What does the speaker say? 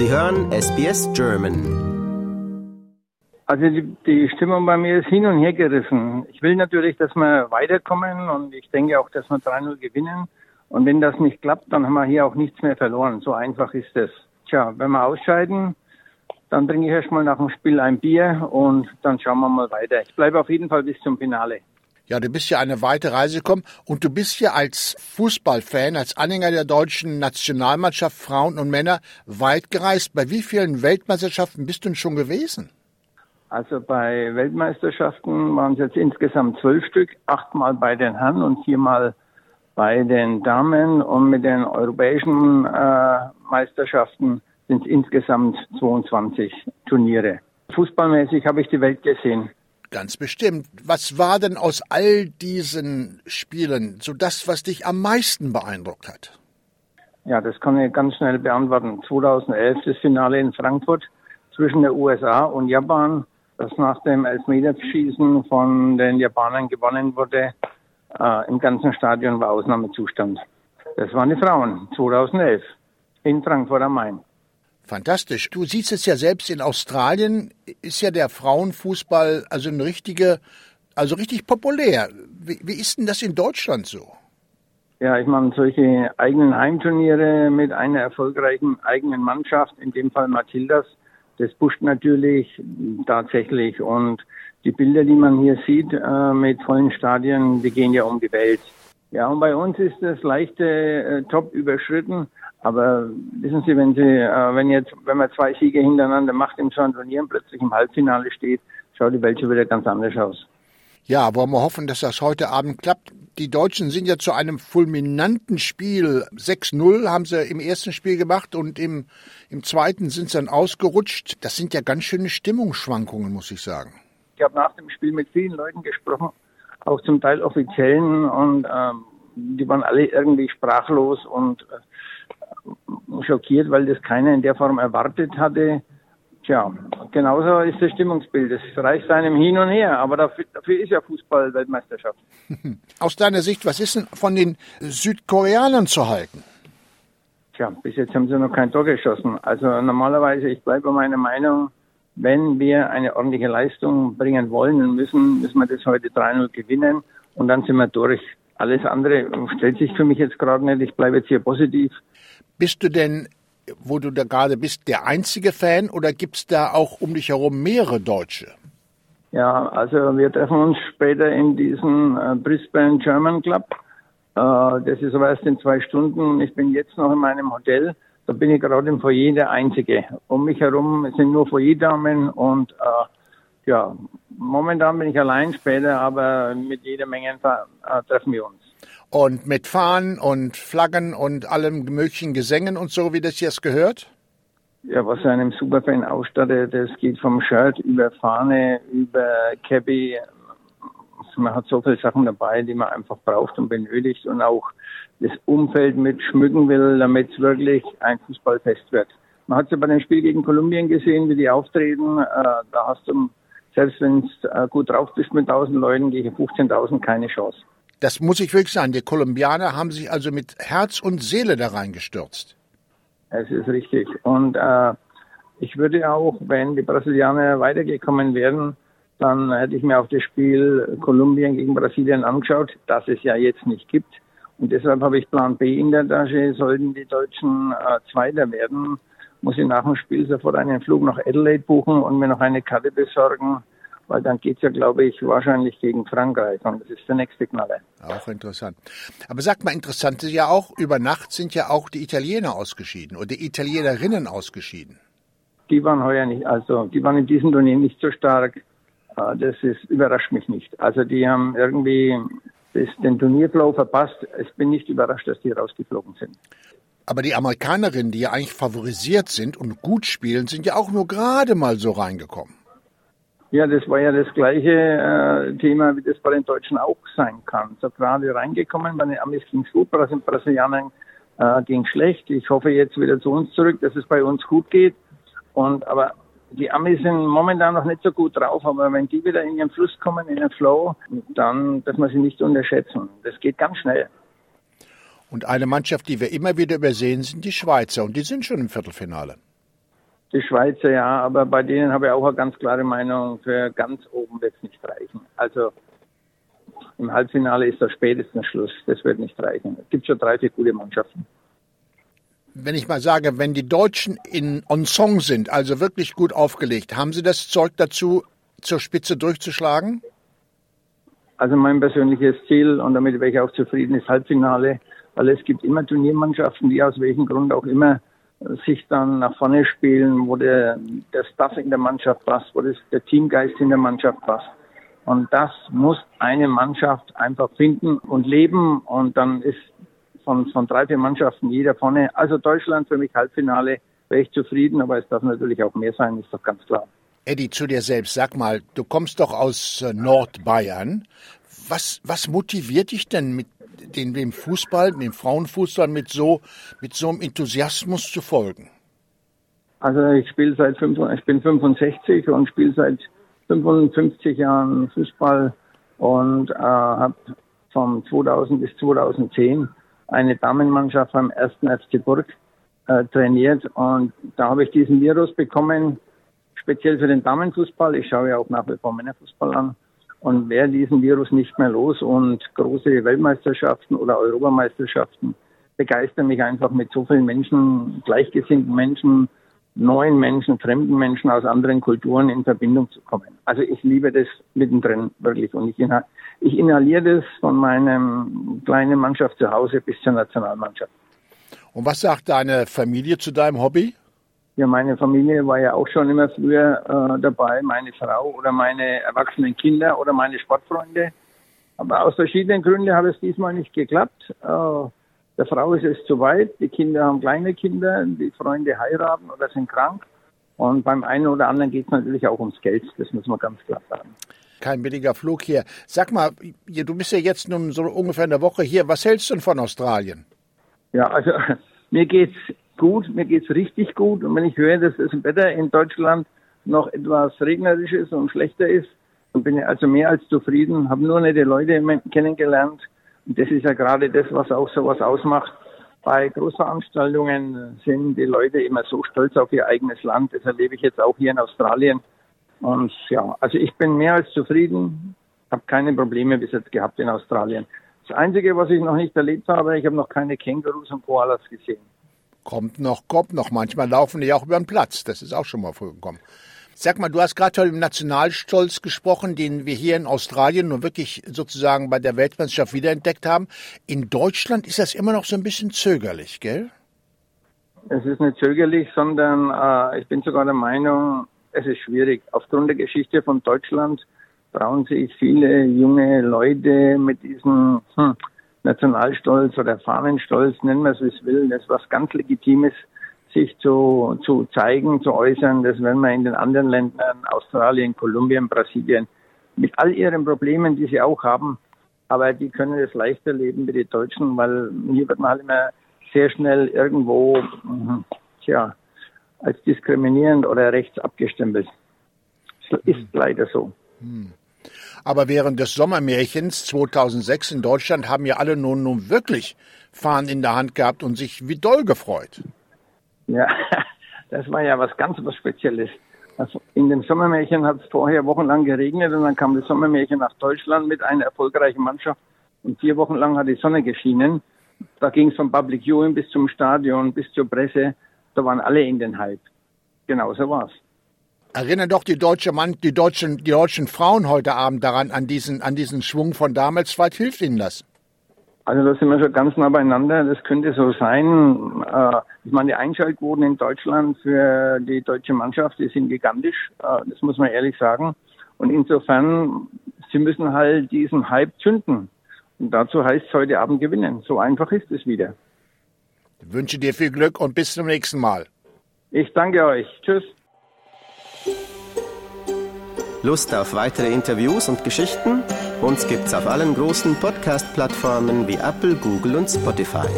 Sie hören SBS German. Also die, die, Stimmung bei mir ist hin und her gerissen. Ich will natürlich, dass wir weiterkommen und ich denke auch, dass wir 3-0 gewinnen. Und wenn das nicht klappt, dann haben wir hier auch nichts mehr verloren. So einfach ist es. Tja, wenn wir ausscheiden, dann trinke ich erstmal nach dem Spiel ein Bier und dann schauen wir mal weiter. Ich bleibe auf jeden Fall bis zum Finale. Ja, du bist ja eine weite Reise gekommen und du bist ja als Fußballfan, als Anhänger der deutschen Nationalmannschaft, Frauen und Männer, weit gereist. Bei wie vielen Weltmeisterschaften bist du denn schon gewesen? Also bei Weltmeisterschaften waren es jetzt insgesamt zwölf Stück, achtmal bei den Herren und viermal bei den Damen und mit den europäischen äh, Meisterschaften sind es insgesamt 22 Turniere. Fußballmäßig habe ich die Welt gesehen. Ganz bestimmt. Was war denn aus all diesen Spielen so das, was dich am meisten beeindruckt hat? Ja, das kann ich ganz schnell beantworten. 2011 das Finale in Frankfurt zwischen der USA und Japan, das nach dem Elfmeterschießen von den Japanern gewonnen wurde. Äh, Im ganzen Stadion war Ausnahmezustand. Das waren die Frauen 2011 in Frankfurt am Main. Fantastisch. Du siehst es ja selbst in Australien, ist ja der Frauenfußball also eine richtige, also richtig populär. Wie, wie ist denn das in Deutschland so? Ja, ich meine, solche eigenen Heimturniere mit einer erfolgreichen eigenen Mannschaft, in dem Fall Matildas, das pusht natürlich tatsächlich. Und die Bilder, die man hier sieht äh, mit vollen Stadien, die gehen ja um die Welt. Ja, und bei uns ist das leichte äh, Top überschritten. Aber wissen Sie, wenn Sie, äh, wenn jetzt, wenn man zwei Siege hintereinander macht im Turnier und plötzlich im Halbfinale steht, schaut die Welt schon wieder ganz anders aus. Ja, wollen wir hoffen, dass das heute Abend klappt. Die Deutschen sind ja zu einem fulminanten Spiel. 6-0 haben sie im ersten Spiel gemacht und im, im zweiten sind sie dann ausgerutscht. Das sind ja ganz schöne Stimmungsschwankungen, muss ich sagen. Ich habe nach dem Spiel mit vielen Leuten gesprochen, auch zum Teil Offiziellen und ähm, die waren alle irgendwie sprachlos und äh, schockiert, weil das keiner in der Form erwartet hatte. Tja, genauso ist das Stimmungsbild. Es reicht einem hin und her, aber dafür, dafür ist ja Fußball-Weltmeisterschaft. Aus deiner Sicht, was ist denn von den Südkoreanern zu halten? Tja, bis jetzt haben sie noch kein Tor geschossen. Also normalerweise, ich bleibe bei meiner Meinung, wenn wir eine ordentliche Leistung bringen wollen und müssen, müssen wir das heute 3-0 gewinnen und dann sind wir durch. Alles andere stellt sich für mich jetzt gerade nicht. Ich bleibe jetzt hier positiv. Bist du denn, wo du da gerade bist, der einzige Fan oder gibt es da auch um dich herum mehrere Deutsche? Ja, also wir treffen uns später in diesem äh, Brisbane German Club. Äh, das ist aber erst in zwei Stunden. Ich bin jetzt noch in meinem Hotel. Da bin ich gerade im Foyer der Einzige. Um mich herum sind nur Foyerdamen und äh, ja, momentan bin ich allein, später aber mit jeder Menge äh, treffen wir uns und mit Fahnen und Flaggen und allem möglichen Gesängen und so, wie das jetzt gehört? Ja, was einem Superfan ausstattet, das geht vom Shirt über Fahne, über Cabby. Man hat so viele Sachen dabei, die man einfach braucht und benötigt und auch das Umfeld mit schmücken will, damit es wirklich ein Fußballfest wird. Man hat es ja bei dem Spiel gegen Kolumbien gesehen, wie die auftreten. Äh, da hast du, selbst wenn du äh, gut drauf bist mit 1000 Leuten, gegen 15.000 keine Chance. Das muss ich wirklich sagen. Die Kolumbianer haben sich also mit Herz und Seele da reingestürzt. Es ist richtig. Und äh, ich würde auch, wenn die Brasilianer weitergekommen wären, dann hätte ich mir auch das Spiel Kolumbien gegen Brasilien angeschaut, das es ja jetzt nicht gibt. Und deshalb habe ich Plan B in der Tasche. Sollten die Deutschen äh, Zweiter werden, muss ich nach dem Spiel sofort einen Flug nach Adelaide buchen und mir noch eine Karte besorgen weil dann geht es ja, glaube ich, wahrscheinlich gegen Frankreich und das ist der nächste Knaller. Auch interessant. Aber sag mal, interessant ist ja auch, über Nacht sind ja auch die Italiener ausgeschieden oder die Italienerinnen ausgeschieden. Die waren heuer nicht, also die waren in diesem Turnier nicht so stark. Äh, das ist, überrascht mich nicht. Also die haben irgendwie den Turnierflow verpasst. Ich bin nicht überrascht, dass die rausgeflogen sind. Aber die Amerikanerinnen, die ja eigentlich favorisiert sind und gut spielen, sind ja auch nur gerade mal so reingekommen. Ja, das war ja das gleiche äh, Thema, wie das bei den Deutschen auch sein kann. So gerade reingekommen, bei den Amis ging es gut, bei den Brasilianern äh, ging schlecht. Ich hoffe jetzt wieder zu uns zurück, dass es bei uns gut geht. Und aber die Amis sind momentan noch nicht so gut drauf, aber wenn die wieder in den Fluss kommen, in den Flow, dann darf man sie nicht unterschätzen. Das geht ganz schnell. Und eine Mannschaft, die wir immer wieder übersehen, sind die Schweizer und die sind schon im Viertelfinale. Die Schweizer ja, aber bei denen habe ich auch eine ganz klare Meinung. Für ganz oben wird es nicht reichen. Also im Halbfinale ist da spätestens Schluss. Das wird nicht reichen. Es gibt schon drei, vier gute Mannschaften. Wenn ich mal sage, wenn die Deutschen in on Song sind, also wirklich gut aufgelegt, haben sie das Zeug dazu, zur Spitze durchzuschlagen? Also mein persönliches Ziel, und damit wäre ich auch zufrieden, ist Halbfinale, weil es gibt immer Turniermannschaften, die aus welchem Grund auch immer sich dann nach vorne spielen, wo der, der Staff in der Mannschaft passt, wo das, der Teamgeist in der Mannschaft passt. Und das muss eine Mannschaft einfach finden und leben. Und dann ist von, von drei, vier Mannschaften jeder vorne. Also Deutschland für mich Halbfinale, wäre ich zufrieden, aber es darf natürlich auch mehr sein, ist doch ganz klar. Eddie, zu dir selbst, sag mal, du kommst doch aus äh, Nordbayern. Was, was motiviert dich denn mit den, dem Fußball, dem Frauenfußball mit so, mit so einem Enthusiasmus zu folgen? Also ich spiele seit ich bin 65 und spiele seit 55 Jahren Fußball und äh, habe von 2000 bis 2010 eine Damenmannschaft beim ersten FC Burg äh, trainiert und da habe ich diesen Virus bekommen, speziell für den Damenfußball. Ich schaue ja auch nach wie vor Männerfußball an und wäre diesen Virus nicht mehr los und große Weltmeisterschaften oder Europameisterschaften begeistern mich einfach mit so vielen Menschen, gleichgesinnten Menschen, neuen Menschen, fremden Menschen aus anderen Kulturen in Verbindung zu kommen. Also ich liebe das mittendrin wirklich und ich, ich inhaliere das von meinem kleinen Mannschaft zu Hause bis zur Nationalmannschaft. Und was sagt deine Familie zu deinem Hobby? Ja, meine Familie war ja auch schon immer früher äh, dabei, meine Frau oder meine erwachsenen Kinder oder meine Sportfreunde. Aber aus verschiedenen Gründen hat es diesmal nicht geklappt. Äh, der Frau ist es zu weit, die Kinder haben kleine Kinder, die Freunde heiraten oder sind krank. Und beim einen oder anderen geht es natürlich auch ums Geld, das muss man ganz klar sagen. Kein billiger Flug hier. Sag mal, du bist ja jetzt nun so ungefähr eine Woche hier. Was hältst du denn von Australien? Ja, also mir geht's gut, mir geht's richtig gut. Und wenn ich höre, dass das Wetter in Deutschland noch etwas regnerisch ist und schlechter ist, dann bin ich also mehr als zufrieden. Habe nur nette Leute kennengelernt. Und das ist ja gerade das, was auch sowas ausmacht. Bei Großveranstaltungen sind die Leute immer so stolz auf ihr eigenes Land. Das erlebe ich jetzt auch hier in Australien. Und ja, also ich bin mehr als zufrieden. Habe keine Probleme bis jetzt gehabt in Australien. Das Einzige, was ich noch nicht erlebt habe, ich habe noch keine Kängurus und Koalas gesehen. Kommt noch, kommt noch. Manchmal laufen die auch über den Platz. Das ist auch schon mal vorgekommen. Sag mal, du hast gerade heute im Nationalstolz gesprochen, den wir hier in Australien nur wirklich sozusagen bei der Weltmeisterschaft wiederentdeckt haben. In Deutschland ist das immer noch so ein bisschen zögerlich, gell? Es ist nicht zögerlich, sondern äh, ich bin sogar der Meinung, es ist schwierig. Aufgrund der Geschichte von Deutschland trauen sich viele junge Leute mit diesem hm, Nationalstolz oder Fahnenstolz, nennen wir es wie es will, das was ganz Legitimes, sich zu, zu zeigen, zu äußern. Das werden wir in den anderen Ländern, Australien, Kolumbien, Brasilien, mit all ihren Problemen, die sie auch haben, aber die können es leichter leben wie die Deutschen, weil hier wird man halt immer sehr schnell irgendwo, hm, tja, als diskriminierend oder rechts abgestempelt. Das ist leider so. Hm. Aber während des Sommermärchens 2006 in Deutschland haben ja alle nun, nun wirklich Fahnen in der Hand gehabt und sich wie doll gefreut. Ja, das war ja was ganz was Spezielles. Also in dem Sommermärchen hat es vorher wochenlang geregnet und dann kam das Sommermärchen nach Deutschland mit einer erfolgreichen Mannschaft und vier Wochen lang hat die Sonne geschienen. Da ging es vom Public Viewing bis zum Stadion, bis zur Presse. Da waren alle in den Hype. Genau so war's. Erinnern doch die deutsche Mann, die deutschen, die deutschen Frauen heute Abend daran, an diesen, an diesen Schwung von damals. Weit hilft Ihnen das? Also da sind wir schon ganz nah beieinander. Das könnte so sein. Äh, ich meine, die Einschaltquoten in Deutschland für die deutsche Mannschaft, die sind gigantisch. Äh, das muss man ehrlich sagen. Und insofern, sie müssen halt diesen Hype zünden. Und dazu heißt es heute Abend gewinnen. So einfach ist es wieder. Ich wünsche dir viel Glück und bis zum nächsten Mal. Ich danke euch. Tschüss. Lust auf weitere Interviews und Geschichten? Uns gibt's auf allen großen Podcast-Plattformen wie Apple, Google und Spotify.